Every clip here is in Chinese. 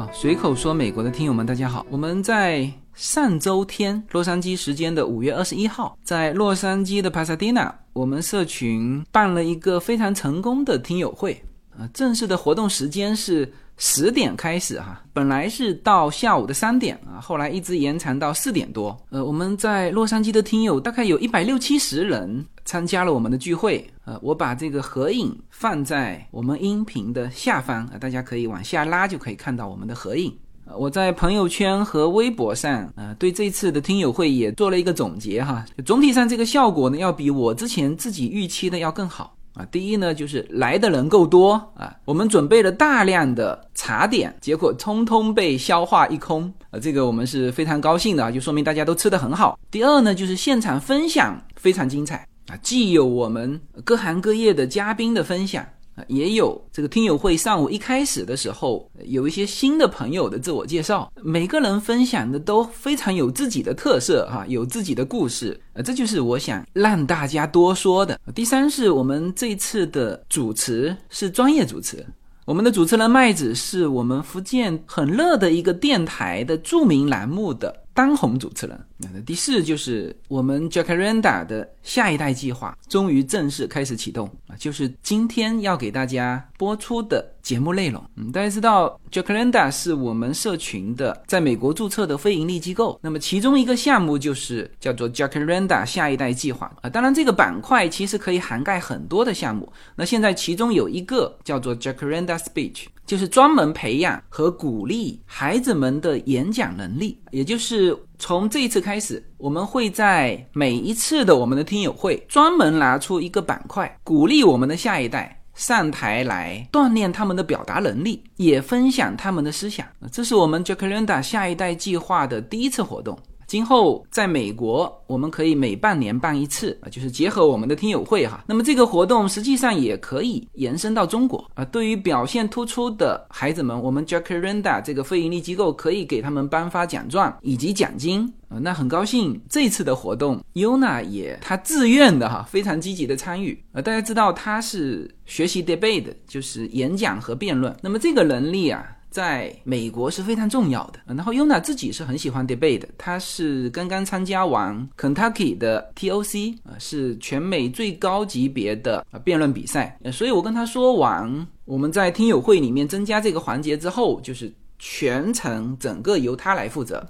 啊，随口说美国的听友们，大家好。我们在上周天，洛杉矶时间的五月二十一号，在洛杉矶的帕萨迪纳，我们社群办了一个非常成功的听友会。啊，正式的活动时间是十点开始哈，本来是到下午的三点啊，后来一直延长到四点多。呃，我们在洛杉矶的听友大概有一百六七十人参加了我们的聚会。呃，我把这个合影放在我们音频的下方啊，大家可以往下拉就可以看到我们的合影。我在朋友圈和微博上，呃，对这次的听友会也做了一个总结哈。总体上这个效果呢，要比我之前自己预期的要更好。啊，第一呢，就是来的人够多啊，我们准备了大量的茶点，结果通通被消化一空啊，这个我们是非常高兴的，就说明大家都吃得很好。第二呢，就是现场分享非常精彩啊，既有我们各行各业的嘉宾的分享。啊也有这个听友会上午一开始的时候，有一些新的朋友的自我介绍，每个人分享的都非常有自己的特色哈，有自己的故事，呃，这就是我想让大家多说的。第三是我们这次的主持是专业主持，我们的主持人麦子是我们福建很热的一个电台的著名栏目的。当红主持人。那第四就是我们 Jacaranda 的下一代计划终于正式开始启动啊，就是今天要给大家播出的节目内容。嗯，大家知道 Jacaranda 是我们社群的在美国注册的非盈利机构，那么其中一个项目就是叫做 Jacaranda 下一代计划啊。当然，这个板块其实可以涵盖很多的项目。那现在其中有一个叫做 Jacaranda Speech。就是专门培养和鼓励孩子们的演讲能力，也就是从这一次开始，我们会在每一次的我们的听友会专门拿出一个板块，鼓励我们的下一代上台来锻炼他们的表达能力，也分享他们的思想。这是我们 Jacaranda 下一代计划的第一次活动。今后在美国，我们可以每半年办一次啊，就是结合我们的听友会哈。那么这个活动实际上也可以延伸到中国啊。对于表现突出的孩子们，我们 Jacaranda 这个非营利机构可以给他们颁发奖状以及奖金啊。那很高兴这次的活动，Yuna 也他自愿的哈，非常积极的参与啊。大家知道他是学习 debate，就是演讲和辩论。那么这个能力啊。在美国是非常重要的。然后 Yuna 自己是很喜欢 debate，他是刚刚参加完 Kentucky 的 TOC，啊，是全美最高级别的辩论比赛。所以我跟他说完，我们在听友会里面增加这个环节之后，就是全程整个由他来负责。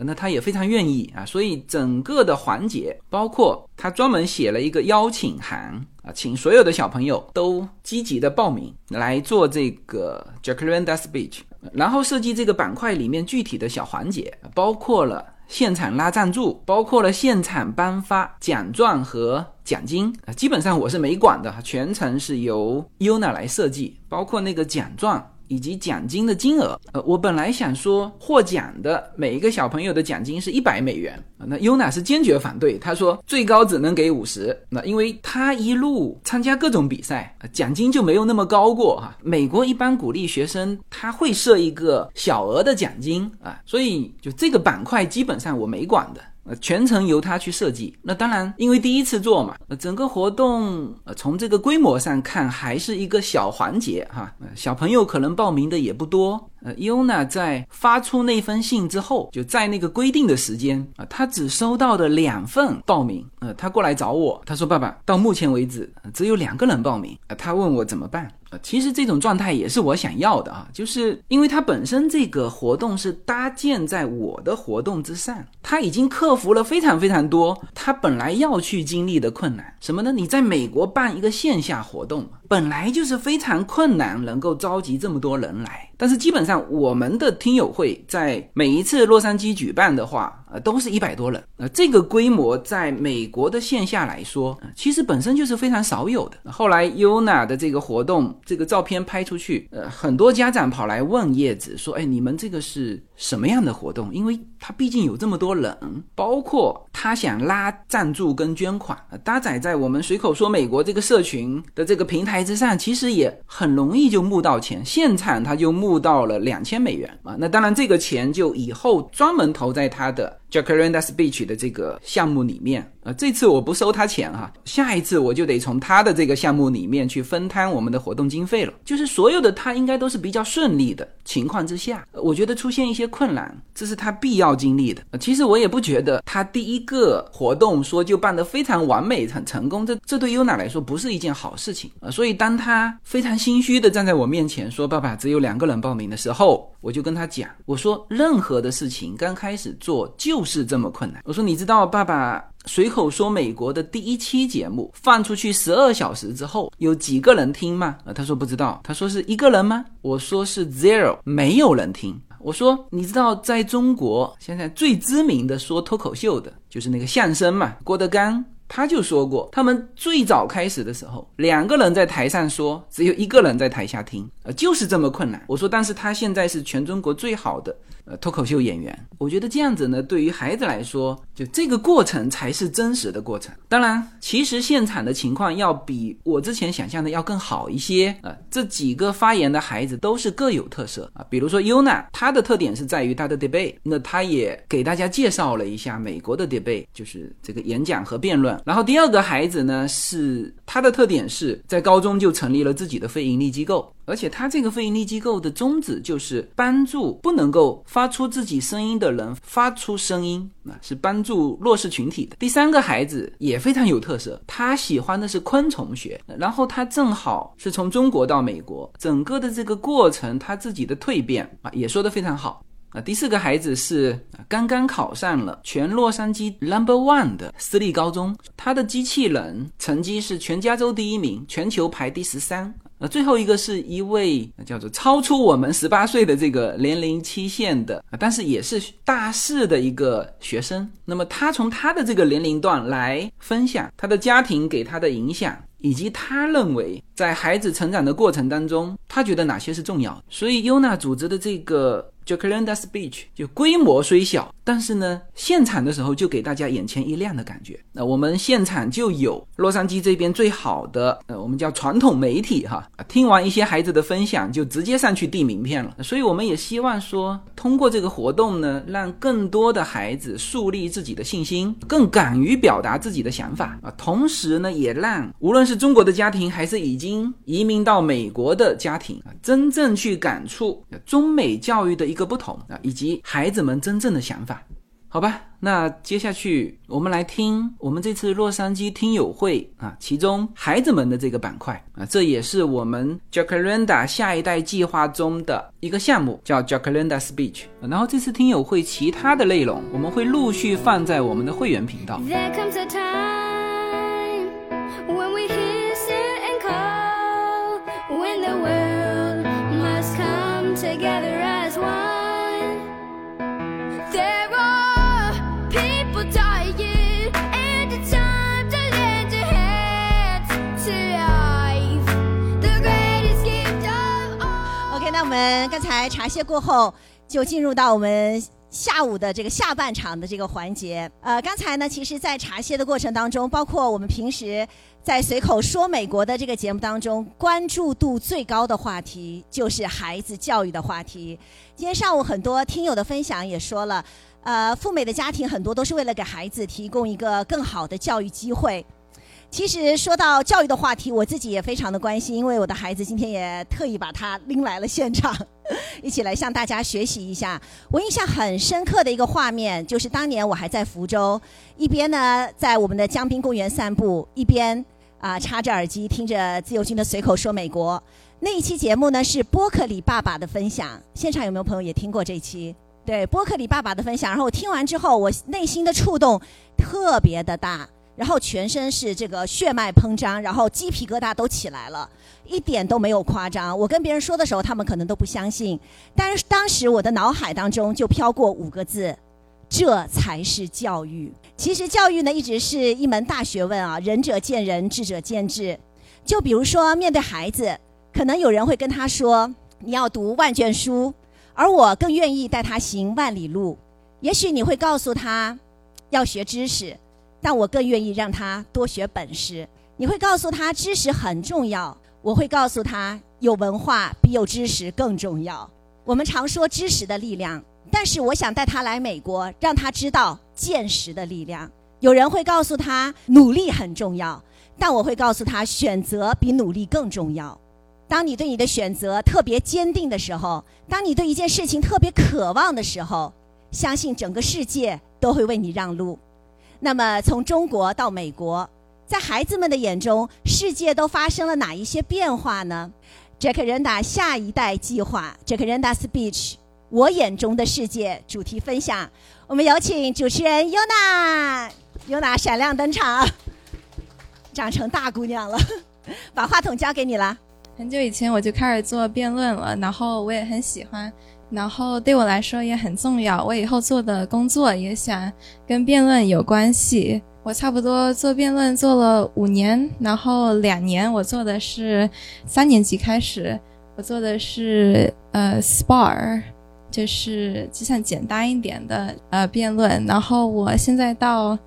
那他也非常愿意啊，所以整个的环节，包括他专门写了一个邀请函啊，请所有的小朋友都积极的报名来做这个 Jacaranda Speech，然后设计这个板块里面具体的小环节，包括了现场拉赞助，包括了现场颁发奖状和奖金啊，基本上我是没管的，全程是由 Yuna 来设计，包括那个奖状。以及奖金的金额，呃，我本来想说获奖的每一个小朋友的奖金是一百美元啊，那 Yuna 是坚决反对，他说最高只能给五十，那因为他一路参加各种比赛，奖金就没有那么高过哈。美国一般鼓励学生他会设一个小额的奖金啊，所以就这个板块基本上我没管的。呃，全程由他去设计。那当然，因为第一次做嘛，呃，整个活动呃从这个规模上看还是一个小环节哈。小朋友可能报名的也不多。呃，Yuna 在发出那封信之后，就在那个规定的时间啊，他只收到的两份报名。呃，他过来找我，他说：“爸爸，到目前为止只有两个人报名。”呃，他问我怎么办。呃，其实这种状态也是我想要的啊，就是因为它本身这个活动是搭建在我的活动之上，他已经克服了非常非常多他本来要去经历的困难。什么呢？你在美国办一个线下活动，本来就是非常困难，能够召集这么多人来。但是基本上，我们的听友会在每一次洛杉矶举办的话，呃，都是一百多人。呃，这个规模在美国的线下来说，其实本身就是非常少有的。后来 Yuna 的这个活动，这个照片拍出去，呃，很多家长跑来问叶子说：“哎，你们这个是什么样的活动？因为他毕竟有这么多人，包括他想拉赞助跟捐款，搭载在我们随口说美国这个社群的这个平台之上，其实也很容易就募到钱，现场他就募。”募到了两千美元啊，那当然这个钱就以后专门投在他的 Jacaranda Speech 的这个项目里面。啊，这次我不收他钱哈，下一次我就得从他的这个项目里面去分摊我们的活动经费了。就是所有的他应该都是比较顺利的情况之下，我觉得出现一些困难，这是他必要经历的。其实我也不觉得他第一个活动说就办得非常完美、很成功，这这对优娜来说不是一件好事情啊。所以当他非常心虚的站在我面前说：“爸爸，只有两个人报名的时候。”我就跟他讲，我说任何的事情刚开始做就是这么困难。我说你知道爸爸随口说美国的第一期节目放出去十二小时之后有几个人听吗？啊，他说不知道。他说是一个人吗？我说是 zero，没有人听。我说你知道在中国现在最知名的说脱口秀的就是那个相声嘛，郭德纲。他就说过，他们最早开始的时候，两个人在台上说，只有一个人在台下听，就是这么困难。我说，但是他现在是全中国最好的。呃，脱口秀演员，我觉得这样子呢，对于孩子来说，就这个过程才是真实的过程。当然，其实现场的情况要比我之前想象的要更好一些。呃，这几个发言的孩子都是各有特色啊。比如说 Yuna，他的特点是在于他的 debate，那他也给大家介绍了一下美国的 debate，就是这个演讲和辩论。然后第二个孩子呢，是他的特点是在高中就成立了自己的非盈利机构。而且他这个非盈利机构的宗旨就是帮助不能够发出自己声音的人发出声音，啊，是帮助弱势群体的。第三个孩子也非常有特色，他喜欢的是昆虫学，然后他正好是从中国到美国，整个的这个过程他自己的蜕变啊，也说得非常好啊。第四个孩子是刚刚考上了全洛杉矶 number one 的私立高中，他的机器人成绩是全加州第一名，全球排第十三。那最后一个是一位叫做超出我们十八岁的这个年龄期限的，但是也是大四的一个学生。那么他从他的这个年龄段来分享他的家庭给他的影响，以及他认为在孩子成长的过程当中，他觉得哪些是重要。所以优娜组织的这个。就 Calendar Speech，就规模虽小，但是呢，现场的时候就给大家眼前一亮的感觉。那我们现场就有洛杉矶这边最好的，呃，我们叫传统媒体哈。听完一些孩子的分享，就直接上去递名片了。所以我们也希望说，通过这个活动呢，让更多的孩子树立自己的信心，更敢于表达自己的想法啊。同时呢，也让无论是中国的家庭，还是已经移民到美国的家庭啊，真正去感触中美教育的一。个不同啊，以及孩子们真正的想法，好吧？那接下去我们来听我们这次洛杉矶听友会啊，其中孩子们的这个板块啊，这也是我们 Jacaranda 下一代计划中的一个项目，叫 Jacaranda Speech。然后这次听友会其他的内容，我们会陆续放在我们的会员频道。我们刚才茶歇过后，就进入到我们下午的这个下半场的这个环节。呃，刚才呢，其实，在茶歇的过程当中，包括我们平时在随口说美国的这个节目当中，关注度最高的话题就是孩子教育的话题。今天上午很多听友的分享也说了，呃，赴美的家庭很多都是为了给孩子提供一个更好的教育机会。其实说到教育的话题，我自己也非常的关心，因为我的孩子今天也特意把他拎来了现场，一起来向大家学习一下。我印象很深刻的一个画面，就是当年我还在福州，一边呢在我们的江滨公园散步，一边啊插着耳机听着自由军的随口说美国。那一期节目呢是波克里爸爸的分享，现场有没有朋友也听过这期？对，波克里爸爸的分享，然后我听完之后，我内心的触动特别的大。然后全身是这个血脉膨胀，然后鸡皮疙瘩都起来了，一点都没有夸张。我跟别人说的时候，他们可能都不相信，但是当时我的脑海当中就飘过五个字：这才是教育。其实教育呢，一直是一门大学问啊，仁者见仁，智者见智。就比如说面对孩子，可能有人会跟他说：“你要读万卷书”，而我更愿意带他行万里路。也许你会告诉他，要学知识。但我更愿意让他多学本事。你会告诉他知识很重要，我会告诉他有文化比有知识更重要。我们常说知识的力量，但是我想带他来美国，让他知道见识的力量。有人会告诉他努力很重要，但我会告诉他选择比努力更重要。当你对你的选择特别坚定的时候，当你对一件事情特别渴望的时候，相信整个世界都会为你让路。那么，从中国到美国，在孩子们的眼中，世界都发生了哪一些变化呢？Jack 人达下一代计划，Jack 人达 Speech，我眼中的世界主题分享。我们有请主持人 Yuna，Yuna 闪亮登场，长成大姑娘了，把话筒交给你了。很久以前我就开始做辩论了，然后我也很喜欢，然后对我来说也很重要。我以后做的工作也想跟辩论有关系。我差不多做辩论做了五年，然后两年我做的是三年级开始，我做的是呃 spar，就是就像简单一点的呃辩论。然后我现在到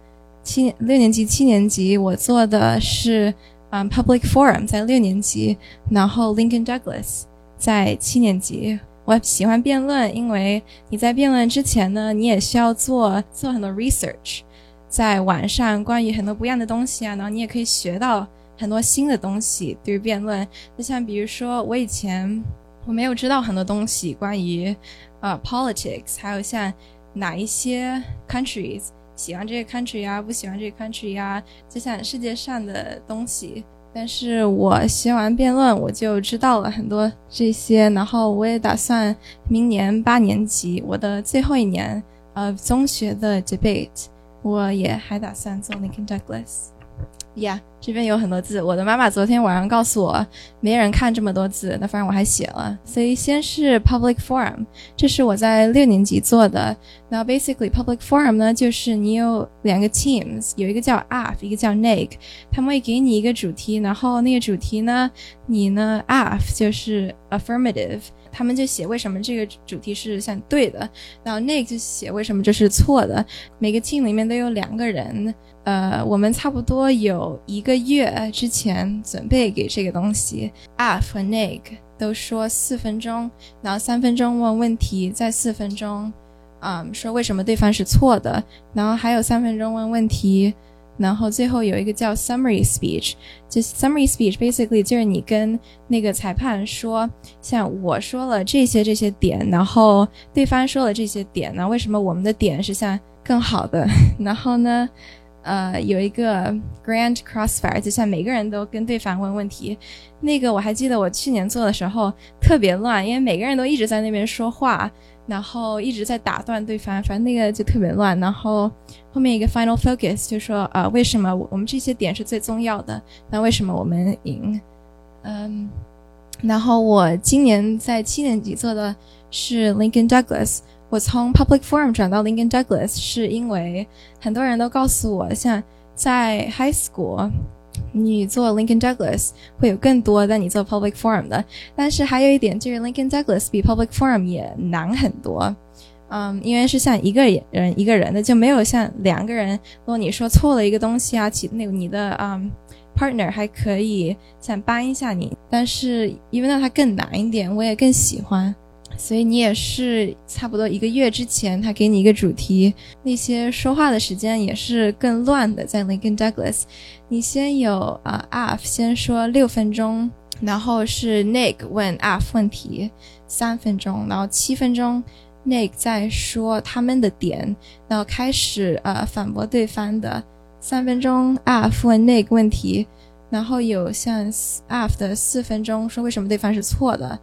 七六年级七年级，我做的是。嗯，Public Forum 在六年级，然后 Lincoln Douglas 在七年级。我喜欢辩论，因为你在辩论之前呢，你也需要做做很多 research，在网上关于很多不一样的东西啊，然后你也可以学到很多新的东西。对于辩论，就像比如说，我以前我没有知道很多东西关于呃 politics，还有像哪一些 countries。喜欢这个 country 啊，不喜欢这个 country 啊，就像世界上的东西。但是我学完辩论，我就知道了很多这些。然后我也打算明年八年级，我的最后一年，呃，中学的 debate，我也还打算做 Lincoln Douglas。Yeah。这边有很多字，我的妈妈昨天晚上告诉我，没人看这么多字，那反正我还写了。所以先是 public forum，这是我在六年级做的。那 basically public forum 呢，就是你有两个 teams，有一个叫 AF，一个叫 NAG，他们会给你一个主题，然后那个主题呢，你呢 AF 就是 affirmative。他们就写为什么这个主题是像对的，然后那个就写为什么这是错的。每个 team 里面都有两个人，呃，我们差不多有一个月之前准备给这个东西。F 和 Nig 都说四分钟，然后三分钟问问题，再四分钟，啊，说为什么对方是错的，然后还有三分钟问问题。然后最后有一个叫 summary speech，就 summary speech basically 就是你跟那个裁判说，像我说了这些这些点，然后对方说了这些点，那为什么我们的点是像更好的？然后呢，呃，有一个 grand crossfire，就像每个人都跟对方问问题。那个我还记得我去年做的时候特别乱，因为每个人都一直在那边说话。然后一直在打断对方，反正那个就特别乱。然后后面一个 final focus 就说，呃，为什么我们这些点是最重要的？那为什么我们赢？嗯，然后我今年在七年级做的是 Lincoln Douglas。我从 Public Forum 转到 Lincoln Douglas 是因为很多人都告诉我，像在 High School。你做 Lincoln Douglas 会有更多的你做 Public Forum 的，但是还有一点就是 Lincoln Douglas 比 Public Forum 也难很多，嗯，因为是像一个人一个人的，就没有像两个人。如果你说错了一个东西啊，其那个你的嗯 partner 还可以想帮一下你，但是因为那它更难一点，我也更喜欢。所以你也是差不多一个月之前，他给你一个主题，那些说话的时间也是更乱的。在 Lincoln Douglas，你先有啊 F 先说六分钟，然后是 Nick 问 F 问题三分钟，然后七分钟 Nick 再说他们的点，然后开始呃反驳对方的三分钟 F 问 Nick 问题，然后有像 a f 的四分钟说为什么对方是错的。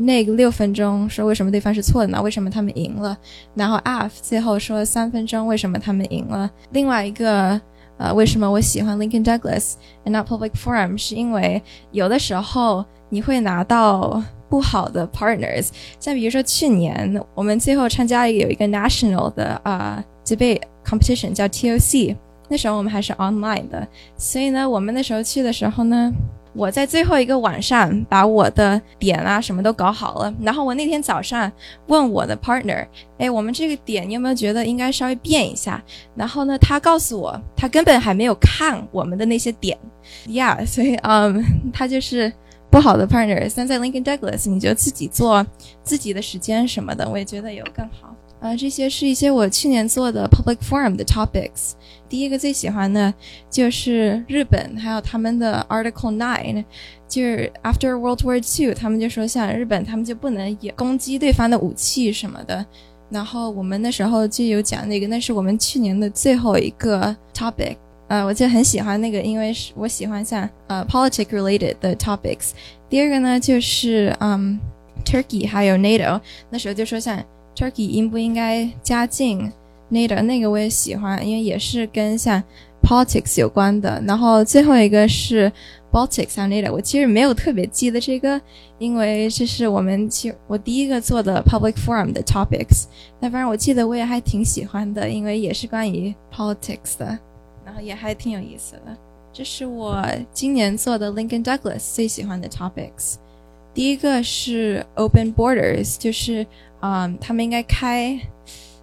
那个六分钟说为什么对方是错的呢？为什么他们赢了？然后 F 最后说三分钟为什么他们赢了？另外一个呃，为什么我喜欢 Lincoln Douglas and not Public Forum？是因为有的时候你会拿到不好的 partners，像比如说去年我们最后参加有一个 national 的啊 debate competition 叫 TOC，那时候我们还是 online 的，所以呢，我们那时候去的时候呢。我在最后一个晚上把我的点啊什么都搞好了，然后我那天早上问我的 partner，哎，我们这个点你有没有觉得应该稍微变一下？然后呢，他告诉我他根本还没有看我们的那些点，Yeah，所以嗯，他就是不好的 partner。但在 Lincoln Douglas，你就自己做自己的时间什么的，我也觉得有更好。呃，这些是一些我去年做的 public forum 的 topics。第一个最喜欢的就是日本，还有他们的 Article Nine，就是 After World War Two，他们就说像日本，他们就不能有攻击对方的武器什么的。然后我们那时候就有讲那个，那是我们去年的最后一个 topic。呃，我就很喜欢那个，因为是我喜欢像呃 politic related 的 topics。第二个呢，就是嗯 Turkey 还有 NATO，那时候就说像 Turkey 应不应该加进 NATO，那个我也喜欢，因为也是跟像 politics 有关的。然后最后一个是 Baltics 和 NATO，我其实没有特别记得这个，因为这是我们其我第一个做的 public forum 的 topics。但反正我记得我也还挺喜欢的，因为也是关于 politics 的。然后也还挺有意思的。这是我今年做的 Lincoln Douglas 最喜欢的 topics。第一个是 open borders，就是嗯，他们应该开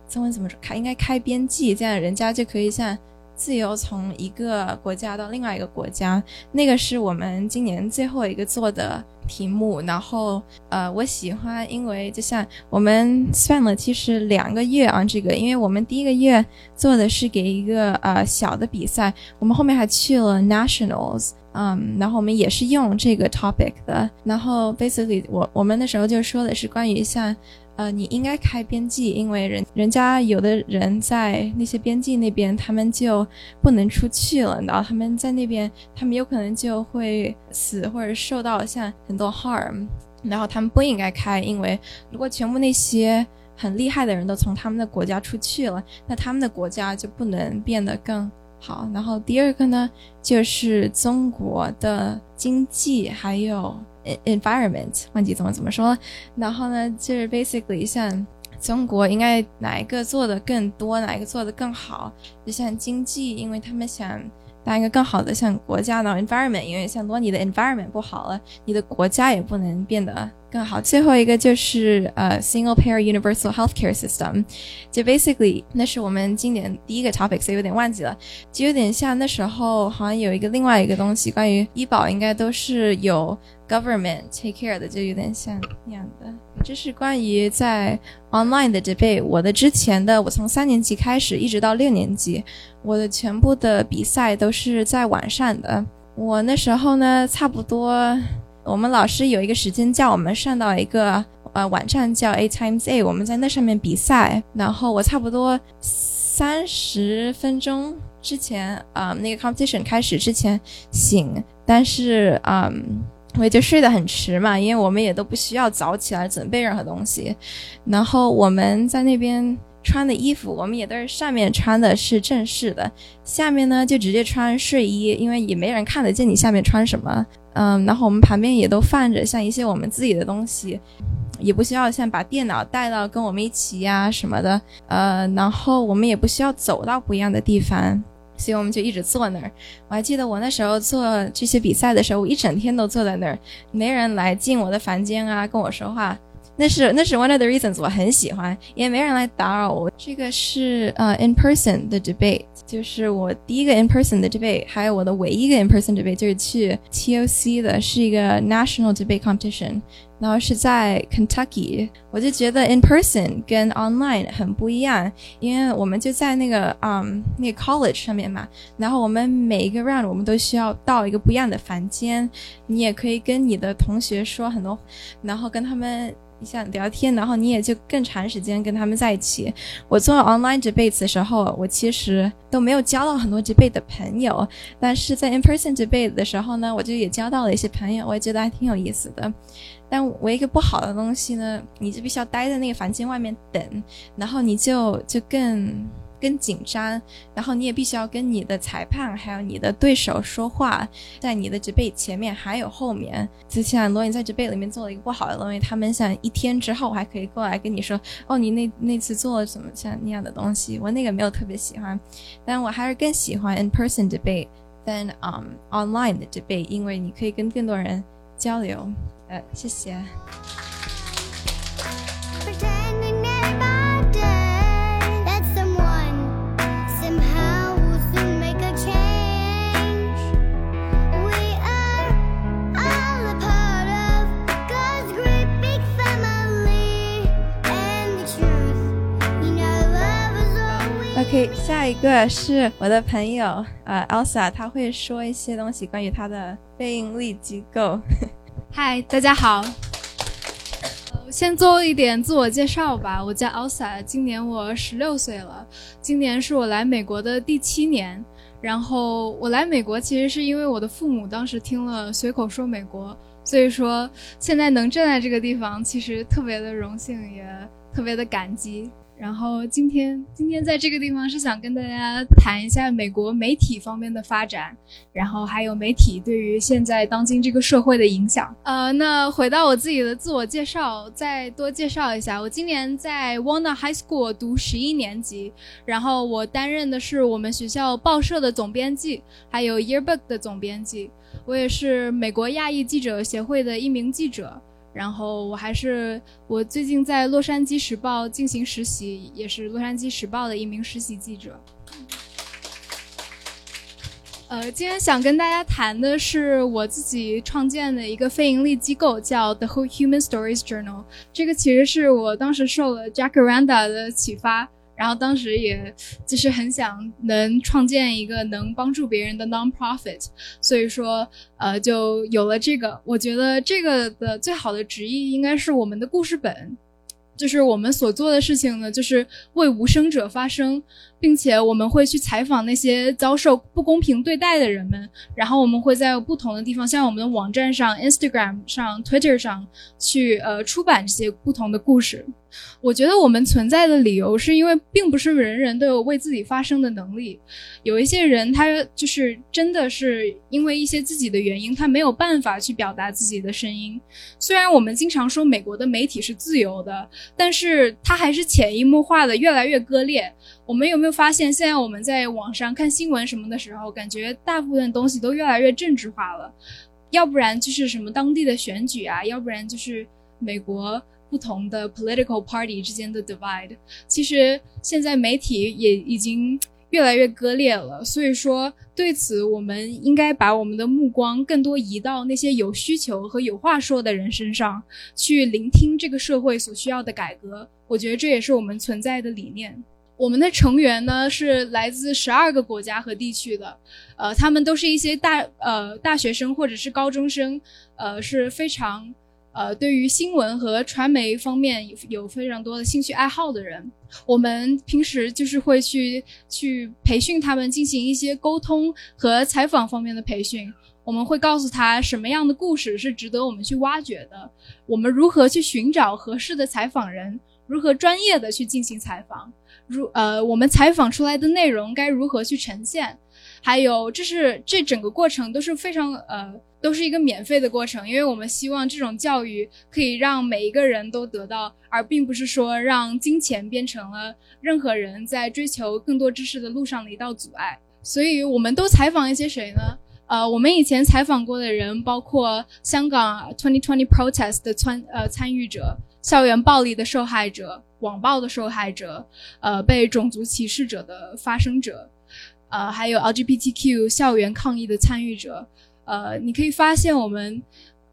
中文怎么说？开应该开边际，这样人家就可以像。自由从一个国家到另外一个国家，那个是我们今年最后一个做的题目。然后，呃，我喜欢，因为就像我们算了，其实两个月啊，这个，因为我们第一个月做的是给一个呃小的比赛，我们后面还去了 nationals，嗯，然后我们也是用这个 topic 的。然后 basically，我我们那时候就说的是关于像。呃，你应该开边际，因为人人家有的人在那些边际那边，他们就不能出去了，然后他们在那边，他们有可能就会死或者受到像很多 harm，然后他们不应该开，因为如果全部那些很厉害的人都从他们的国家出去了，那他们的国家就不能变得更好。然后第二个呢，就是中国的经济还有。Environment 忘记怎么怎么说，然后呢，就是 basically 像中国应该哪一个做的更多，哪一个做的更好？就像经济，因为他们想当一个更好的像国家呢，environment，因为像如果你的 environment 不好了，你的国家也不能变得。更好。最后一个就是呃，single payer universal healthcare system，就 basically 那是我们今年第一个 topic，所以有点忘记了，就有点像那时候好像有一个另外一个东西，关于医保应该都是有 government take care 的，就有点像那样的。这是关于在 online 的 debate，我的之前的我从三年级开始一直到六年级，我的全部的比赛都是在晚上的。我那时候呢，差不多。我们老师有一个时间叫我们上到一个呃网站叫 A Times A，我们在那上面比赛。然后我差不多三十分钟之前啊，那个 competition 开始之前醒，但是嗯，我就睡得很迟嘛，因为我们也都不需要早起来准备任何东西。然后我们在那边穿的衣服，我们也都是上面穿的是正式的，下面呢就直接穿睡衣，因为也没人看得见你下面穿什么。嗯，然后我们旁边也都放着像一些我们自己的东西，也不需要像把电脑带到跟我们一起呀什么的。呃，然后我们也不需要走到不一样的地方，所以我们就一直坐那儿。我还记得我那时候做这些比赛的时候，我一整天都坐在那儿，没人来进我的房间啊，跟我说话。那是那是 one of the reasons 我很喜欢，因为没人来打扰我。这个是呃 in person 的 debate，就是我第一个 in person 的 debate，还有我的唯一一个 in person debate 就是去 TOC 的，是一个 national debate competition，然后是在 Kentucky。我就觉得 in person 跟 online 很不一样，因为我们就在那个嗯那个 college 上面嘛，然后我们每一个 round 我们都需要到一个不一样的房间，你也可以跟你的同学说很多，然后跟他们。你想聊天，然后你也就更长时间跟他们在一起。我做 online debate 的时候，我其实都没有交到很多 debate 的朋友，但是在 in person debate 的时候呢，我就也交到了一些朋友，我也觉得还挺有意思的。但我一个不好的东西呢，你就必须要待在那个房间外面等，然后你就就更。更紧张，然后你也必须要跟你的裁判还有你的对手说话，在你的植被前面还有后面。就像罗颖在植被里面做了一个不好的东西，他们想一天之后还可以过来跟你说，哦，你那那次做了什么像那样的东西，我那个没有特别喜欢，但我还是更喜欢 in person debate than um online 的 debate，因为你可以跟更多人交流。呃，谢谢。OK，下一个是我的朋友呃，Elsa，他会说一些东西关于他的非盈利机构。嗨，大家好。先做一点自我介绍吧，我叫 Elsa，今年我十六岁了，今年是我来美国的第七年。然后我来美国其实是因为我的父母当时听了随口说美国，所以说现在能站在这个地方，其实特别的荣幸，也特别的感激。然后今天今天在这个地方是想跟大家谈一下美国媒体方面的发展，然后还有媒体对于现在当今这个社会的影响。呃，那回到我自己的自我介绍，再多介绍一下，我今年在 Warner High School 读十一年级，然后我担任的是我们学校报社的总编辑，还有 Yearbook 的总编辑，我也是美国亚裔记者协会的一名记者。然后我还是我最近在洛杉矶时报进行实习，也是洛杉矶时报的一名实习记者。呃，今天想跟大家谈的是我自己创建的一个非盈利机构，叫 The Whole Human Stories Journal。这个其实是我当时受了 Jack Randa 的启发。然后当时也就是很想能创建一个能帮助别人的 non-profit，所以说呃就有了这个。我觉得这个的最好的直译应该是我们的故事本。就是我们所做的事情呢，就是为无声者发声，并且我们会去采访那些遭受不公平对待的人们，然后我们会在不同的地方，像我们的网站上、Instagram 上、Twitter 上去呃出版这些不同的故事。我觉得我们存在的理由是因为并不是人人都有为自己发声的能力，有一些人他就是真的是因为一些自己的原因，他没有办法去表达自己的声音。虽然我们经常说美国的媒体是自由的，但是它还是潜移默化的越来越割裂。我们有没有发现，现在我们在网上看新闻什么的时候，感觉大部分东西都越来越政治化了？要不然就是什么当地的选举啊，要不然就是美国。不同的 political party 之间的 divide，其实现在媒体也已经越来越割裂了。所以说，对此我们应该把我们的目光更多移到那些有需求和有话说的人身上，去聆听这个社会所需要的改革。我觉得这也是我们存在的理念。我们的成员呢是来自十二个国家和地区的，呃，他们都是一些大呃大学生或者是高中生，呃，是非常。呃，对于新闻和传媒方面有有非常多的兴趣爱好的人，我们平时就是会去去培训他们，进行一些沟通和采访方面的培训。我们会告诉他什么样的故事是值得我们去挖掘的，我们如何去寻找合适的采访人，如何专业的去进行采访，如呃，我们采访出来的内容该如何去呈现，还有这是这整个过程都是非常呃。都是一个免费的过程，因为我们希望这种教育可以让每一个人都得到，而并不是说让金钱变成了任何人在追求更多知识的路上的一道阻碍。所以，我们都采访一些谁呢？呃，我们以前采访过的人包括香港 Twenty Twenty Protest 的参呃参与者、校园暴力的受害者、网暴的受害者、呃被种族歧视者的发生者，呃还有 LGBTQ 校园抗议的参与者。呃，你可以发现我们，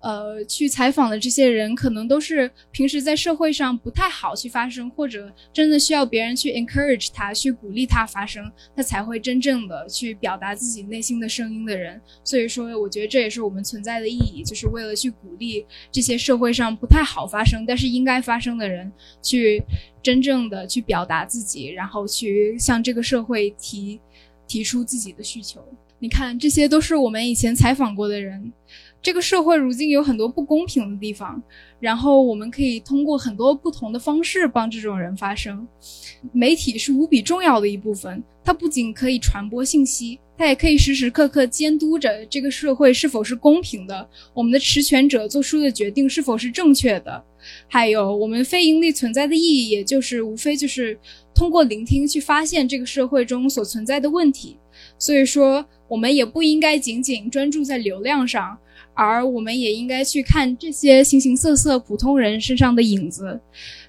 呃，去采访的这些人，可能都是平时在社会上不太好去发声，或者真的需要别人去 encourage 他，去鼓励他发声，他才会真正的去表达自己内心的声音的人。所以说，我觉得这也是我们存在的意义，就是为了去鼓励这些社会上不太好发声，但是应该发声的人，去真正的去表达自己，然后去向这个社会提提出自己的需求。你看，这些都是我们以前采访过的人。这个社会如今有很多不公平的地方，然后我们可以通过很多不同的方式帮这种人发声。媒体是无比重要的一部分，它不仅可以传播信息，它也可以时时刻刻监督着这个社会是否是公平的，我们的持权者做出的决定是否是正确的。还有，我们非盈利存在的意义，也就是无非就是通过聆听去发现这个社会中所存在的问题。所以说。我们也不应该仅仅专注在流量上，而我们也应该去看这些形形色色普通人身上的影子，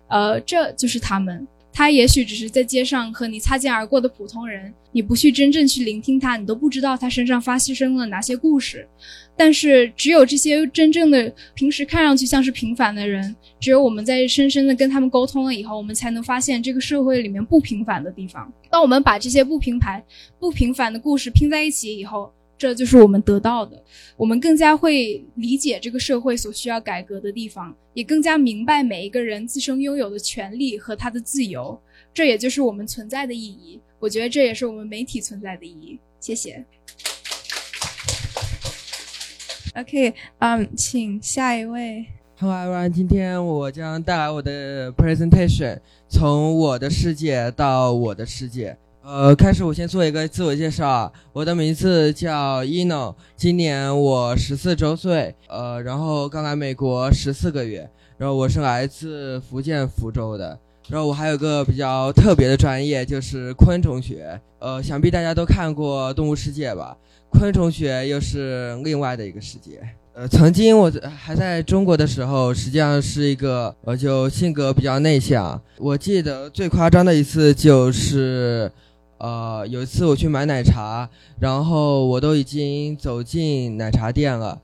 呃，这就是他们。他也许只是在街上和你擦肩而过的普通人，你不去真正去聆听他，你都不知道他身上发生了哪些故事。但是，只有这些真正的平时看上去像是平凡的人，只有我们在深深的跟他们沟通了以后，我们才能发现这个社会里面不平凡的地方。当我们把这些不平凡、不平凡的故事拼在一起以后，这就是我们得到的。我们更加会理解这个社会所需要改革的地方，也更加明白每一个人自身拥有的权利和他的自由。这也就是我们存在的意义。我觉得这也是我们媒体存在的意义。谢谢。OK，嗯，请下一位。Hello everyone，今天我将带来我的 presentation，从我的世界到我的世界。呃，开始我先做一个自我介绍，我的名字叫 Eno，今年我十四周岁，呃，然后刚来美国十四个月，然后我是来自福建福州的，然后我还有个比较特别的专业就是昆虫学，呃，想必大家都看过《动物世界》吧，昆虫学又是另外的一个世界。呃，曾经我还在中国的时候，实际上是一个呃，就性格比较内向。我记得最夸张的一次就是。呃，有一次我去买奶茶，然后我都已经走进奶茶店了，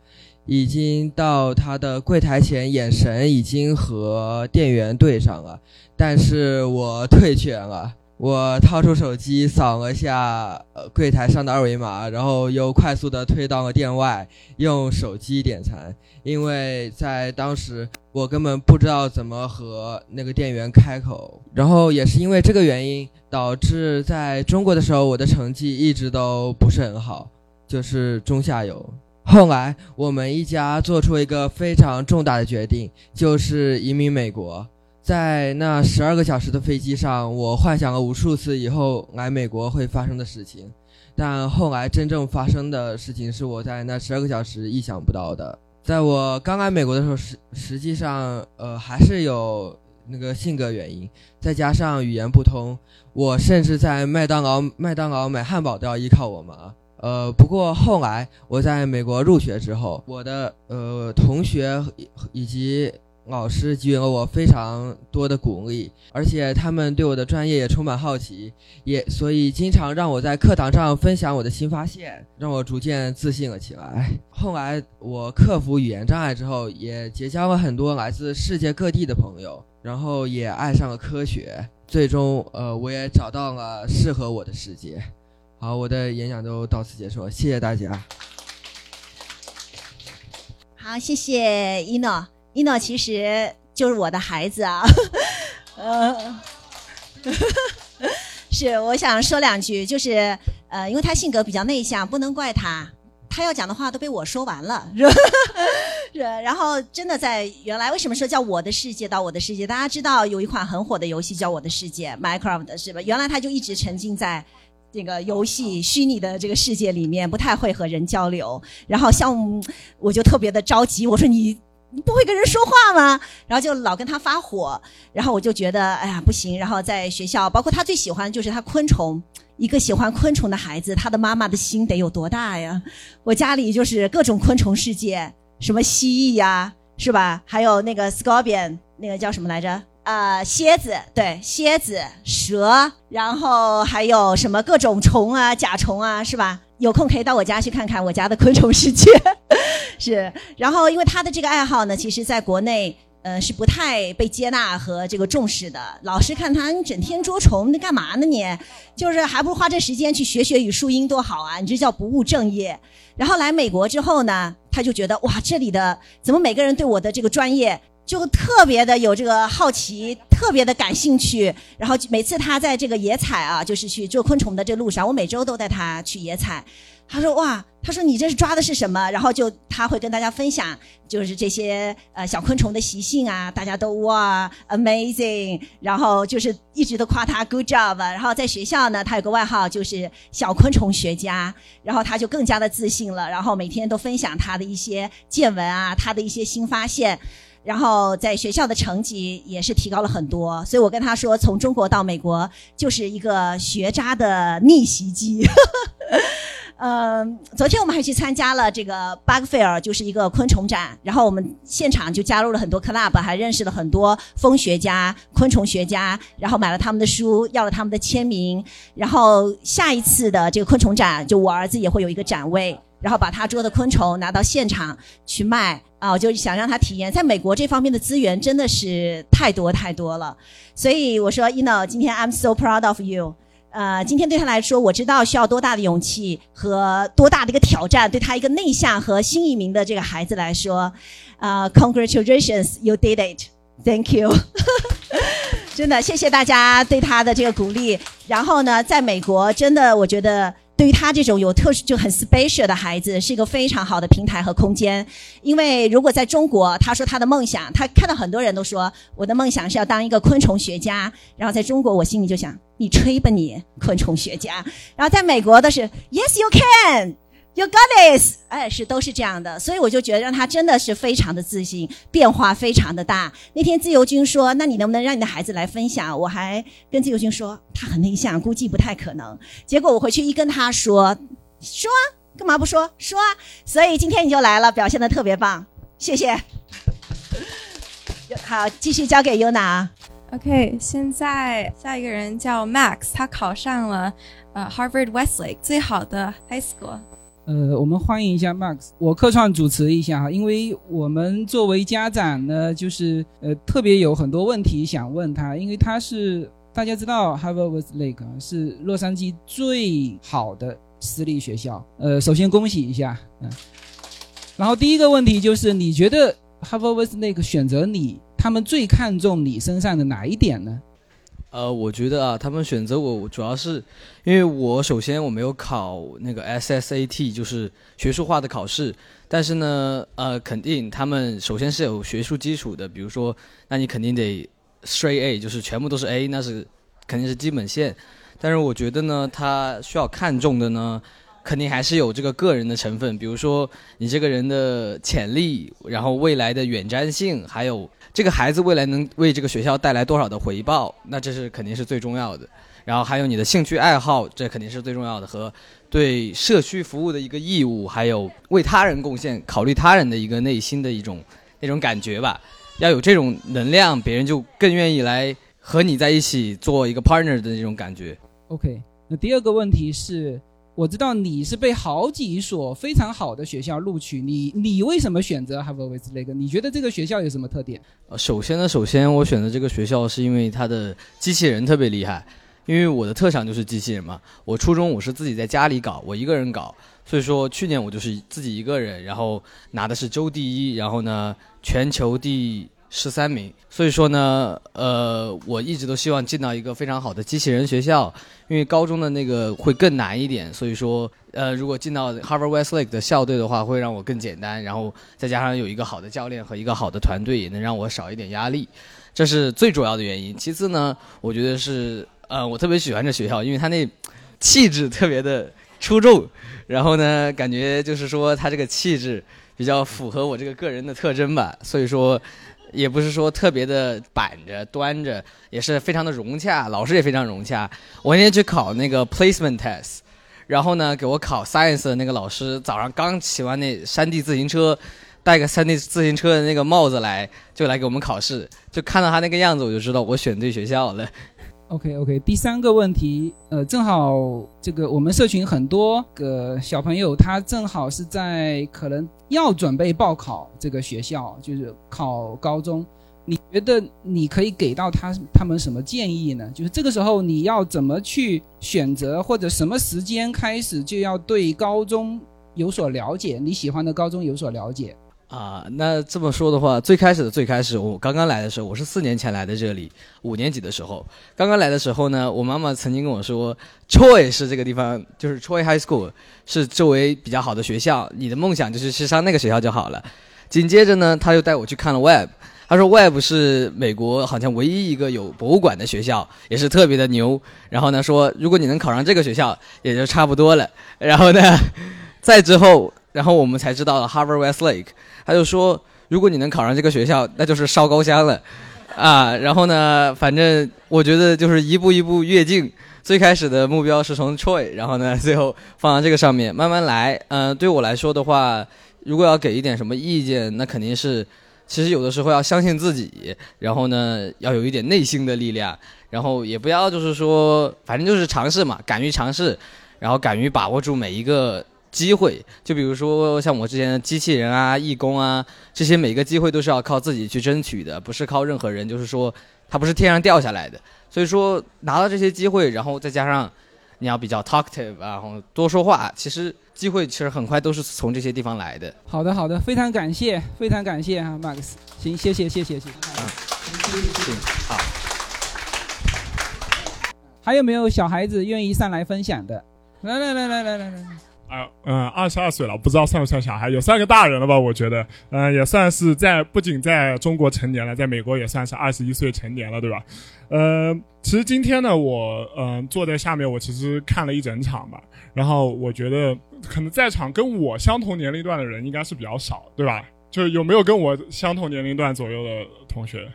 已经到他的柜台前，眼神已经和店员对上了，但是我退却了。我掏出手机扫了下呃柜台上的二维码，然后又快速的推到了店外，用手机点餐。因为在当时我根本不知道怎么和那个店员开口，然后也是因为这个原因，导致在中国的时候我的成绩一直都不是很好，就是中下游。后来我们一家做出一个非常重大的决定，就是移民美国。在那十二个小时的飞机上，我幻想了无数次以后来美国会发生的事情，但后来真正发生的事情是我在那十二个小时意想不到的。在我刚来美国的时候，实实际上，呃，还是有那个性格原因，再加上语言不通，我甚至在麦当劳麦当劳买汉堡都要依靠我妈。呃，不过后来我在美国入学之后，我的呃同学以及。老师给予了我非常多的鼓励，而且他们对我的专业也充满好奇，也所以经常让我在课堂上分享我的新发现，让我逐渐自信了起来。后来我克服语言障碍之后，也结交了很多来自世界各地的朋友，然后也爱上了科学，最终呃我也找到了适合我的世界。好，我的演讲就到此结束，谢谢大家。好，谢谢一诺。一诺其实就是我的孩子啊，呃，是我想说两句，就是呃，因为他性格比较内向，不能怪他，他要讲的话都被我说完了，是吧？是。然后真的在原来为什么说叫我的世界到我的世界？大家知道有一款很火的游戏叫我的世界，Minecraft 是吧？原来他就一直沉浸在这个游戏虚拟的这个世界里面，不太会和人交流。然后像我就特别的着急，我说你。你不会跟人说话吗？然后就老跟他发火，然后我就觉得，哎呀，不行。然后在学校，包括他最喜欢就是他昆虫，一个喜欢昆虫的孩子，他的妈妈的心得有多大呀？我家里就是各种昆虫世界，什么蜥蜴呀，是吧？还有那个 scorpion，那个叫什么来着？啊，蝎子，对，蝎子、蛇，然后还有什么各种虫啊，甲虫啊，是吧？有空可以到我家去看看我家的昆虫世界，是。然后，因为他的这个爱好呢，其实在国内，呃，是不太被接纳和这个重视的。老师看他，你整天捉虫，你干嘛呢？你就是还不如花这时间去学学语数英多好啊！你这叫不务正业。然后来美国之后呢，他就觉得哇，这里的怎么每个人对我的这个专业。就特别的有这个好奇，特别的感兴趣。然后每次他在这个野采啊，就是去做昆虫的这路上，我每周都带他去野采。他说：“哇，他说你这是抓的是什么？”然后就他会跟大家分享，就是这些呃小昆虫的习性啊。大家都哇，amazing。然后就是一直都夸他 good job。然后在学校呢，他有个外号就是小昆虫学家。然后他就更加的自信了。然后每天都分享他的一些见闻啊，他的一些新发现。然后在学校的成绩也是提高了很多，所以我跟他说，从中国到美国就是一个学渣的逆袭机。嗯，昨天我们还去参加了这个 Bug Fair，就是一个昆虫展。然后我们现场就加入了很多 club，还认识了很多蜂学家、昆虫学家，然后买了他们的书，要了他们的签名。然后下一次的这个昆虫展，就我儿子也会有一个展位，然后把他捉的昆虫拿到现场去卖啊，我就想让他体验。在美国这方面的资源真的是太多太多了，所以我说，Eno，今天 I'm so proud of you。呃，今天对他来说，我知道需要多大的勇气和多大的一个挑战。对他一个内向和新移民的这个孩子来说，呃，Congratulations，you did it，Thank you，真的谢谢大家对他的这个鼓励。然后呢，在美国，真的我觉得。对于他这种有特殊就很 special 的孩子，是一个非常好的平台和空间。因为如果在中国，他说他的梦想，他看到很多人都说我的梦想是要当一个昆虫学家。然后在中国，我心里就想，你吹吧你，昆虫学家。然后在美国的是 Yes you can。You got this，哎，是都是这样的，所以我就觉得让他真的是非常的自信，变化非常的大。那天自由军说：“那你能不能让你的孩子来分享？”我还跟自由军说：“他很内向，估计不太可能。”结果我回去一跟他说：“说干嘛不说？说。”所以今天你就来了，表现的特别棒，谢谢。好，继续交给 Yuna。OK，现在下一个人叫 Max，他考上了呃 Harvard Westlake 最好的 High School。呃，我们欢迎一下 Max，我客串主持一下哈，因为我们作为家长呢，就是呃特别有很多问题想问他，因为他是大家知道 Harvard Westlake 是洛杉矶最好的私立学校，呃，首先恭喜一下，嗯，然后第一个问题就是你觉得 Harvard Westlake 选择你，他们最看重你身上的哪一点呢？呃，我觉得啊，他们选择我主要是，因为我首先我没有考那个 SSAT，就是学术化的考试。但是呢，呃，肯定他们首先是有学术基础的，比如说，那你肯定得 straight A，就是全部都是 A，那是肯定是基本线。但是我觉得呢，他需要看重的呢，肯定还是有这个个人的成分，比如说你这个人的潜力，然后未来的远瞻性，还有。这个孩子未来能为这个学校带来多少的回报？那这是肯定是最重要的。然后还有你的兴趣爱好，这肯定是最重要的。和对社区服务的一个义务，还有为他人贡献、考虑他人的一个内心的一种那种感觉吧。要有这种能量，别人就更愿意来和你在一起做一个 partner 的那种感觉。OK，那第二个问题是。我知道你是被好几所非常好的学校录取，你你为什么选择 Harvard Westlake？你觉得这个学校有什么特点？呃，首先呢，首先我选择这个学校是因为它的机器人特别厉害，因为我的特长就是机器人嘛。我初中我是自己在家里搞，我一个人搞，所以说去年我就是自己一个人，然后拿的是州第一，然后呢全球第。十三名，所以说呢，呃，我一直都希望进到一个非常好的机器人学校，因为高中的那个会更难一点，所以说，呃，如果进到 Harvard Westlake 的校队的话，会让我更简单，然后再加上有一个好的教练和一个好的团队，也能让我少一点压力，这是最主要的原因。其次呢，我觉得是，呃，我特别喜欢这学校，因为它那气质特别的出众，然后呢，感觉就是说它这个气质比较符合我这个个人的特征吧，所以说。也不是说特别的板着端着，也是非常的融洽，老师也非常融洽。我那天去考那个 placement test，然后呢，给我考 science 的那个老师早上刚骑完那山地自行车，戴个山地自行车的那个帽子来，就来给我们考试。就看到他那个样子，我就知道我选对学校了。OK OK，第三个问题，呃，正好这个我们社群很多个小朋友，他正好是在可能要准备报考这个学校，就是考高中。你觉得你可以给到他他们什么建议呢？就是这个时候你要怎么去选择，或者什么时间开始就要对高中有所了解，你喜欢的高中有所了解。啊，那这么说的话，最开始的最开始，我刚刚来的时候，我是四年前来的这里，五年级的时候，刚刚来的时候呢，我妈妈曾经跟我说，Troy 是这个地方，就是 Troy High School 是周围比较好的学校，你的梦想就是去上那个学校就好了。紧接着呢，他又带我去看了 Web，他说 Web 是美国好像唯一一个有博物馆的学校，也是特别的牛。然后呢，说如果你能考上这个学校，也就差不多了。然后呢，再之后。然后我们才知道了 Harvard Westlake，他就说，如果你能考上这个学校，那就是烧高香了，啊，然后呢，反正我觉得就是一步一步跃进，最开始的目标是从 Troy，然后呢，最后放到这个上面，慢慢来。嗯、对我来说的话，如果要给一点什么意见，那肯定是，其实有的时候要相信自己，然后呢，要有一点内心的力量，然后也不要就是说，反正就是尝试嘛，敢于尝试，然后敢于把握住每一个机会。就比如说像我之前的机器人啊、义工啊，这些每个机会都是要靠自己去争取的，不是靠任何人，就是说它不是天上掉下来的。所以说拿到这些机会，然后再加上你要比较 talkative，然后多说话，其实机会其实很快都是从这些地方来的。好的，好的，非常感谢，非常感谢哈，Max。行，谢谢，谢谢，谢谢。行，好。还有没有小孩子愿意上来分享的？来来来来来来来，啊，嗯，二十二岁了，不知道算不算小孩，也算个大人了吧？我觉得，嗯、也算是在不仅在中国成年了，在美国也算是二十一岁成年了，对吧？呃，其实今天呢，我嗯、坐在下面，我其实看了一整场吧，然后我觉得可能在场跟我相同年龄段的人应该是比较少，对吧？就是有没有跟我相同年龄段左右的同学？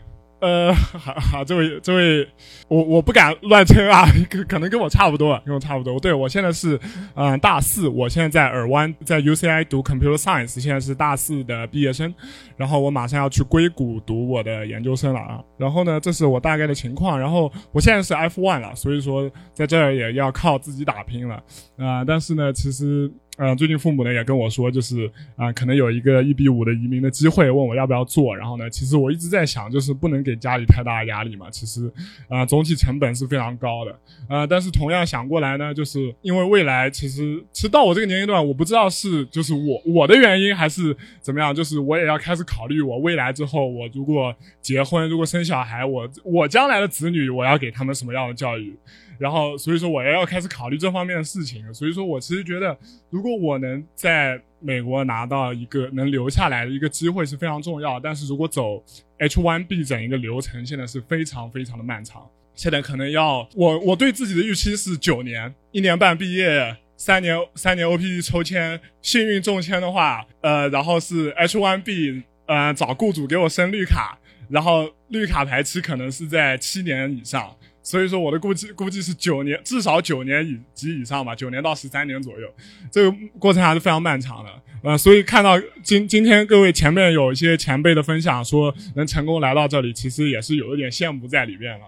呃，好好，这位这位，我我不敢乱称啊，可可能跟我差不多，跟我差不多。对我现在是嗯、大四，我现在在尔湾，在 UCI 读 Computer Science，现在是大四的毕业生，然后我马上要去硅谷读我的研究生了啊。然后呢，这是我大概的情况。然后我现在是 F one 了，所以说在这儿也要靠自己打拼了啊、但是呢，其实。嗯，最近父母呢也跟我说，就是啊、可能有一个一比五的移民的机会，问我要不要做。然后呢，其实我一直在想，就是不能给家里太大的压力嘛。其实，啊、总体成本是非常高的。呃，但是同样想过来呢，就是因为未来其实其实到我这个年龄段，我不知道是就是我我的原因还是怎么样，就是我也要开始考虑我未来之后，我如果结婚，如果生小孩，我我将来的子女我要给他们什么样的教育。然后，所以说我也要开始考虑这方面的事情。所以说我其实觉得，如果我能在美国拿到一个能留下来的一个机会是非常重要。但是如果走 H1B 整一个流程，现在是非常非常的漫长。现在可能要我我对自己的预期是九年，一年半毕业，三年三年 OPT 抽签，幸运中签的话，呃，然后是 H1B，呃，找雇主给我申绿卡，然后绿卡排期可能是在七年以上。所以说我的估计估计是九年，至少九年以及以上吧，九年到十三年左右，这个过程还是非常漫长的。呃，所以看到今今天各位前面有一些前辈的分享，说能成功来到这里，其实也是有一点羡慕在里面了。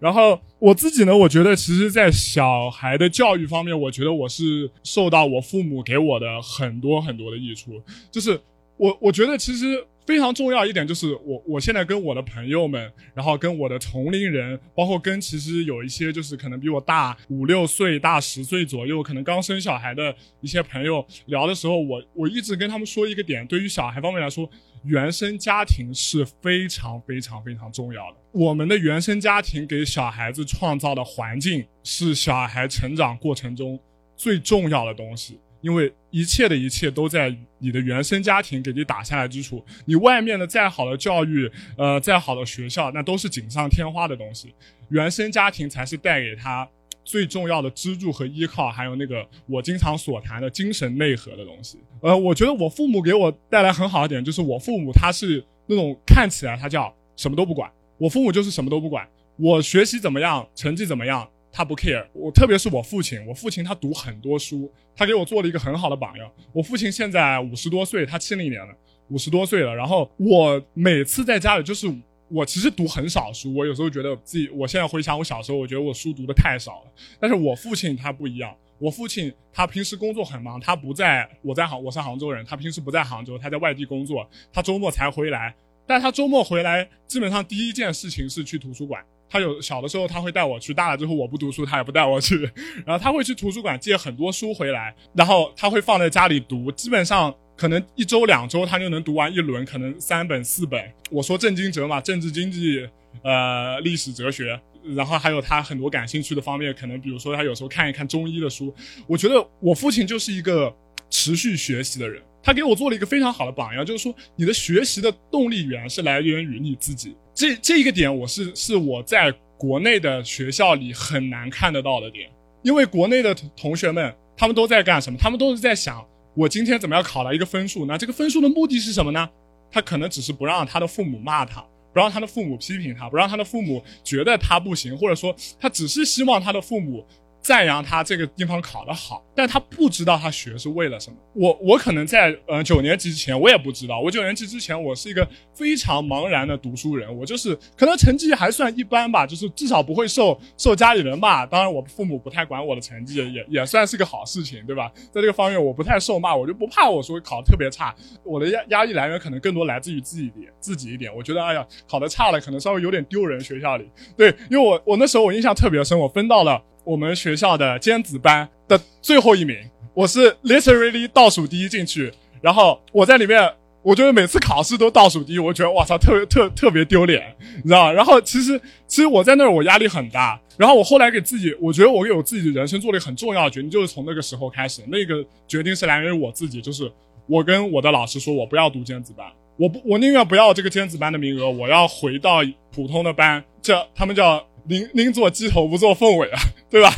然后我自己呢，我觉得其实，在小孩的教育方面，我觉得我是受到我父母给我的很多很多的益处，就是我我觉得其实非常重要一点就是我我现在跟我的朋友们，然后跟我的同龄人，包括跟其实有一些就是可能比我大五六岁、大十岁左右，可能刚生小孩的一些朋友聊的时候，我我一直跟他们说一个点，对于小孩方面来说，原生家庭是非常非常非常重要的。我们的原生家庭给小孩子创造的环境是小孩成长过程中最重要的东西。因为一切的一切都在你的原生家庭给你打下来基础，你外面的再好的教育，呃，再好的学校，那都是锦上添花的东西。原生家庭才是带给他最重要的支柱和依靠，还有那个我经常所谈的精神内核的东西。呃，我觉得我父母给我带来很好的点，就是我父母他是那种看起来他叫什么都不管，我父母就是什么都不管，我学习怎么样，成绩怎么样。他不 care，我特别是我父亲，我父亲他读很多书，他给我做了一个很好的榜样。我父亲现在五十多岁，他七零年了，五十多岁了。然后我每次在家里，就是我其实读很少书，我有时候觉得自己，我现在回想我小时候，我觉得我书读的太少了。但是我父亲他不一样，我父亲他平时工作很忙，他不在，我在杭，我是杭州人，他平时不在杭州，他在外地工作，他周末才回来。但他周末回来，基本上第一件事情是去图书馆。他有小的时候他会带我去，大了之后我不读书，他也不带我去。然后他会去图书馆借很多书回来，然后他会放在家里读，基本上可能一周两周他就能读完一轮，可能三本四本。我说正经哲嘛，政治经济，呃，历史哲学，然后还有他很多感兴趣的方面，可能比如说他有时候看一看中医的书。我觉得我父亲就是一个持续学习的人。他给我做了一个非常好的榜样，就是说你的学习的动力源是来源于你自己。这这一个点，我是是我在国内的学校里很难看得到的点，因为国内的同学们他们都在干什么？他们都是在想我今天怎么样考了一个分数？那这个分数的目的是什么呢？他可能只是不让他的父母骂他，不让他的父母批评他，不让他的父母觉得他不行，或者说他只是希望他的父母。赞扬他这个地方考得好，但他不知道他学是为了什么。我我可能在呃九年级之前我也不知道，我九年级之前我是一个非常茫然的读书人，我就是可能成绩还算一般吧，就是至少不会受受家里人骂。当然我父母不太管我的成绩，也也算是个好事情，对吧？在这个方面我不太受骂，我就不怕我说考特别差。我的压压力来源可能更多来自于自己点自己一点。我觉得哎呀考得差了，可能稍微有点丢人学校里。对，因为我我那时候我印象特别深，我分到了。我们学校的尖子班的最后一名，我是 literally 倒数第一进去，然后我在里面，我觉得每次考试都倒数第一，我觉得哇操，特别特特别丢脸，你知道？然后其实其实我在那儿我压力很大，然后我后来给自己，我觉得我给我自己的人生做了一个很重要的决定，就是从那个时候开始，那个决定是来源于我自己，就是我跟我的老师说，我不要读尖子班，我不我宁愿不要这个尖子班的名额，我要回到普通的班，叫他们叫。宁宁做鸡头不做凤尾啊，对吧？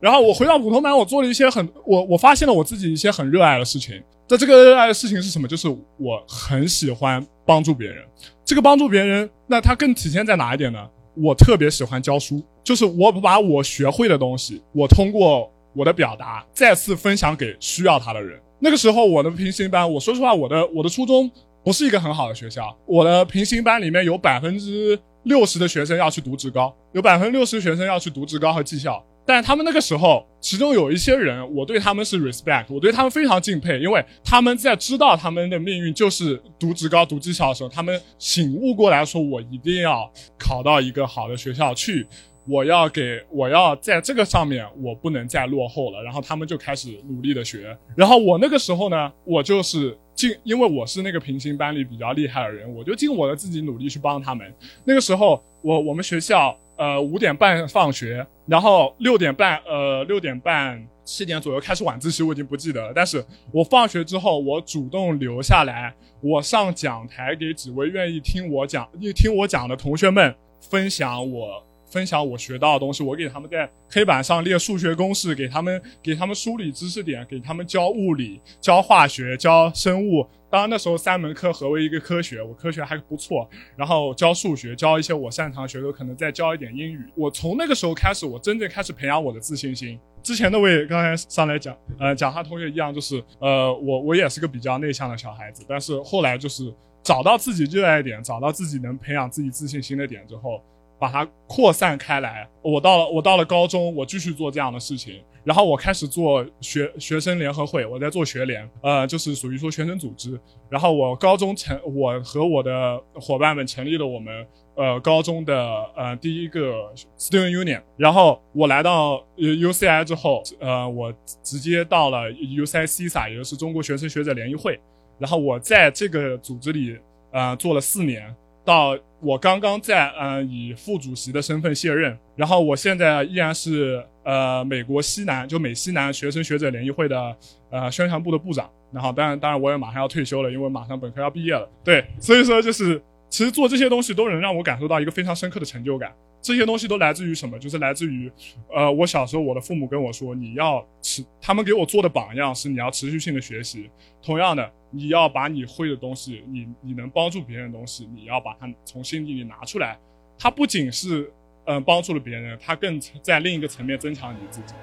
然后我回到普通班，我做了一些很我我发现了我自己一些很热爱的事情。在这个热爱的事情是什么？就是我很喜欢帮助别人。这个帮助别人，那它更体现在哪一点呢？我特别喜欢教书，就是我把我学会的东西，我通过我的表达再次分享给需要它的人。那个时候我的平行班，我说实话，我的我的初中不是一个很好的学校，我的平行班里面有百分之。六十的学生要去读职高，有百分之六十的学生要去读职高和技校，但他们那个时候，其中有一些人，我对他们是 respect，我对他们非常敬佩，因为他们在知道他们的命运就是读职高、读技校的时候，他们醒悟过来说，我一定要考到一个好的学校去，我要给，我要在这个上面，我不能再落后了，然后他们就开始努力的学，然后我那个时候呢，我就是。尽，因为我是那个平行班里比较厉害的人，我就尽我的自己努力去帮他们。那个时候，我我们学校呃五点半放学，然后六点半呃六点半七点左右开始晚自习，我已经不记得了。但是我放学之后，我主动留下来，我上讲台给几位愿意听我讲、听我讲的同学们分享我。分享我学到的东西，我给他们在黑板上列数学公式，给他们给他们梳理知识点，给他们教物理、教化学、教生物。当然那时候三门课合为一个科学，我科学还不错。然后教数学，教一些我擅长学的，可能再教一点英语。我从那个时候开始，我真正开始培养我的自信心。之前那位刚才上来讲，呃，讲他同学一样，就是呃，我我也是个比较内向的小孩子，但是后来就是找到自己热爱点，找到自己能培养自己自信心的点之后。把它扩散开来。我到了，我到了高中，我继续做这样的事情。然后我开始做学学生联合会，我在做学联，呃，就是属于说学生组织。然后我高中成，我和我的伙伴们成立了我们呃高中的呃第一个 student union。然后我来到 UCI 之后，呃，我直接到了 UCICSA，也就是中国学生学者联谊会。然后我在这个组织里呃做了四年。到我刚刚在嗯以副主席的身份卸任，然后我现在依然是呃美国西南就美西南学生学者联谊会的呃宣传部的部长，然后当然当然我也马上要退休了，因为马上本科要毕业了。对，所以说就是其实做这些东西都能让我感受到一个非常深刻的成就感。这些东西都来自于什么？就是来自于，呃，我小时候我的父母跟我说，你要持，他们给我做的榜样是你要持续性的学习。同样的，你要把你会的东西，你你能帮助别人的东西，你要把它从心底里拿出来。它不仅是，嗯，帮助了别人，它更在另一个层面增强你自己。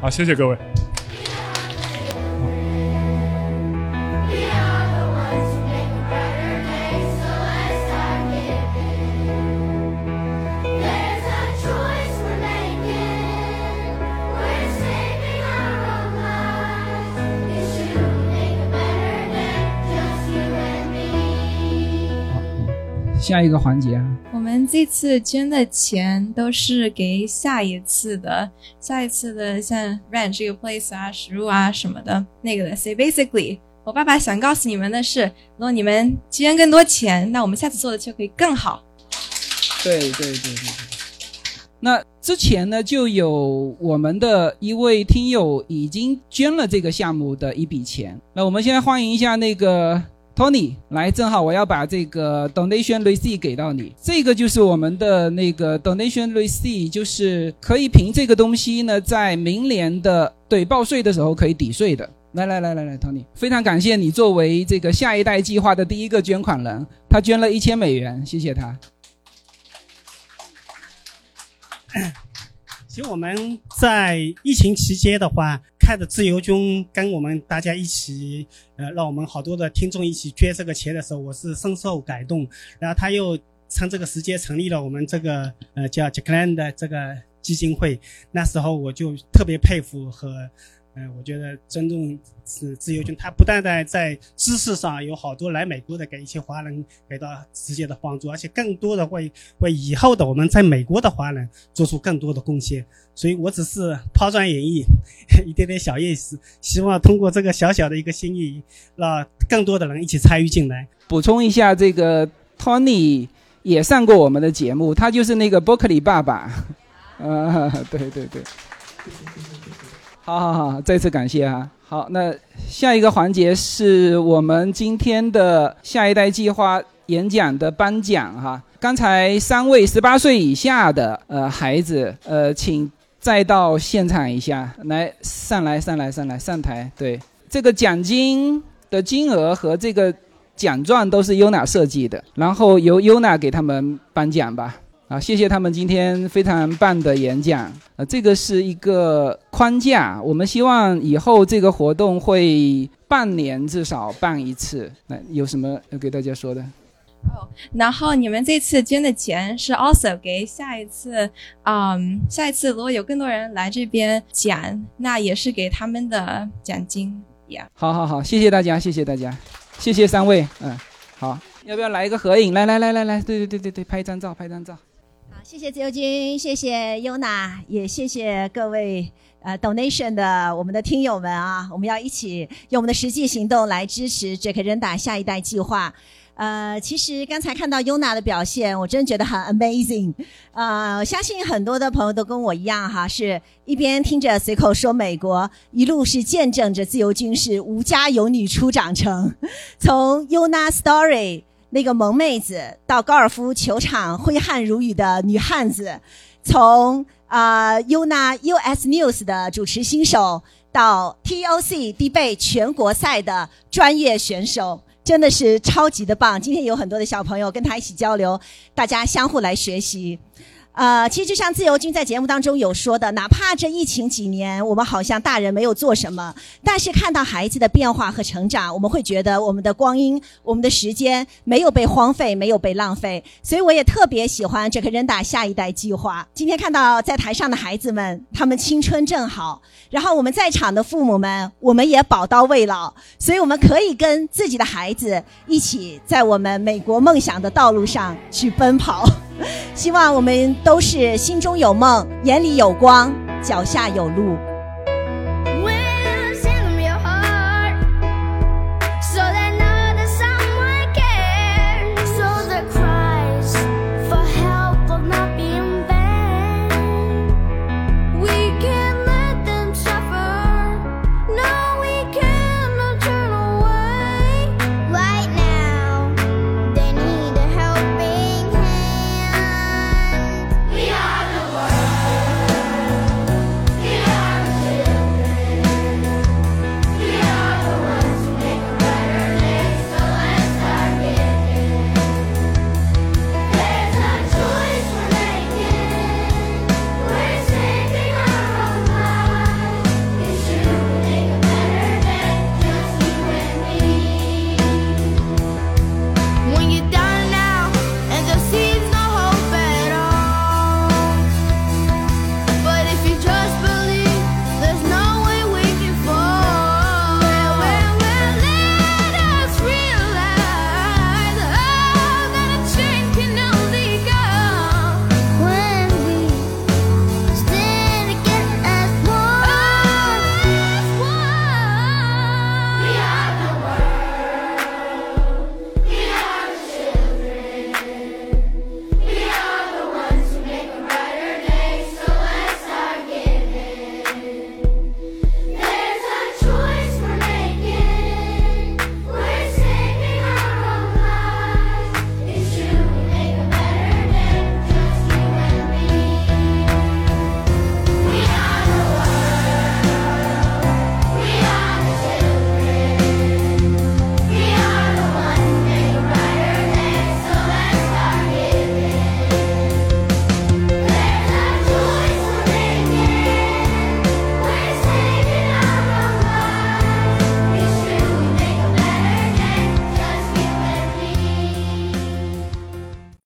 好，谢谢各位。下一个环节啊，我们这次捐的钱都是给下一次的，下一次的像 rent 这个 place 啊、食物啊什么的那个的。所以 basically，我爸爸想告诉你们的是，如果你们捐更多钱，那我们下次做的就可以更好。对对对对对。那之前呢，就有我们的一位听友已经捐了这个项目的一笔钱。那我们现在欢迎一下那个。Tony 来，正好我要把这个 donation receipt 给到你。这个就是我们的那个 donation receipt，就是可以凭这个东西呢，在明年的对报税的时候可以抵税的。来来来来来，Tony，非常感谢你作为这个下一代计划的第一个捐款人，他捐了一千美元，谢谢他。其实我们在疫情期间的话，看着自由军跟我们大家一起，呃，让我们好多的听众一起捐这个钱的时候，我是深受感动。然后他又趁这个时间成立了我们这个呃叫 j a c l a n 的这个基金会，那时候我就特别佩服和。嗯，我觉得尊重是自由军，他不但在在知识上有好多来美国的给一些华人给到直接的帮助，而且更多的为为以后的我们在美国的华人做出更多的贡献。所以我只是抛砖引玉，一点点小意思，希望通过这个小小的一个心意，让更多的人一起参与进来。补充一下，这个 Tony 也上过我们的节目，他就是那个伯克利爸爸。啊，对对对。好好好，再次感谢啊！好，那下一个环节是我们今天的下一代计划演讲的颁奖哈。刚才三位十八岁以下的呃孩子，呃，请再到现场一下，来上来上来上来上台。对，这个奖金的金额和这个奖状都是优娜设计的，然后由优娜给他们颁奖吧。啊，谢谢他们今天非常棒的演讲。呃，这个是一个框架，我们希望以后这个活动会半年至少办一次。那有什么要给大家说的？哦，然后你们这次捐的钱是 also 给下一次，嗯，下一次如果有更多人来这边讲，那也是给他们的奖金。Yeah。好好好，谢谢大家，谢谢大家，谢谢三位。嗯，好，要不要来一个合影？来来来来来，对对对对对，拍一张照，拍一张照。好谢谢自由军，谢谢优娜，也谢谢各位呃 donation 的我们的听友们啊！我们要一起用我们的实际行动来支持 Jack 人打下一代计划。呃，其实刚才看到 Yuna 的表现，我真觉得很 amazing。呃，相信很多的朋友都跟我一样哈，是一边听着随口说美国，一路是见证着自由军是无家有女初长成，从 Yuna story。那个萌妹子到高尔夫球场挥汗如雨的女汉子，从啊 Yuna US News 的主持新手到 TOC 迪贝全国赛的专业选手，真的是超级的棒。今天有很多的小朋友跟他一起交流，大家相互来学习。呃，其实就像自由军在节目当中有说的，哪怕这疫情几年，我们好像大人没有做什么，但是看到孩子的变化和成长，我们会觉得我们的光阴、我们的时间没有被荒废，没有被浪费。所以我也特别喜欢这个人打下一代计划。今天看到在台上的孩子们，他们青春正好，然后我们在场的父母们，我们也宝刀未老，所以我们可以跟自己的孩子一起在我们美国梦想的道路上去奔跑。希望我们都是心中有梦，眼里有光，脚下有路。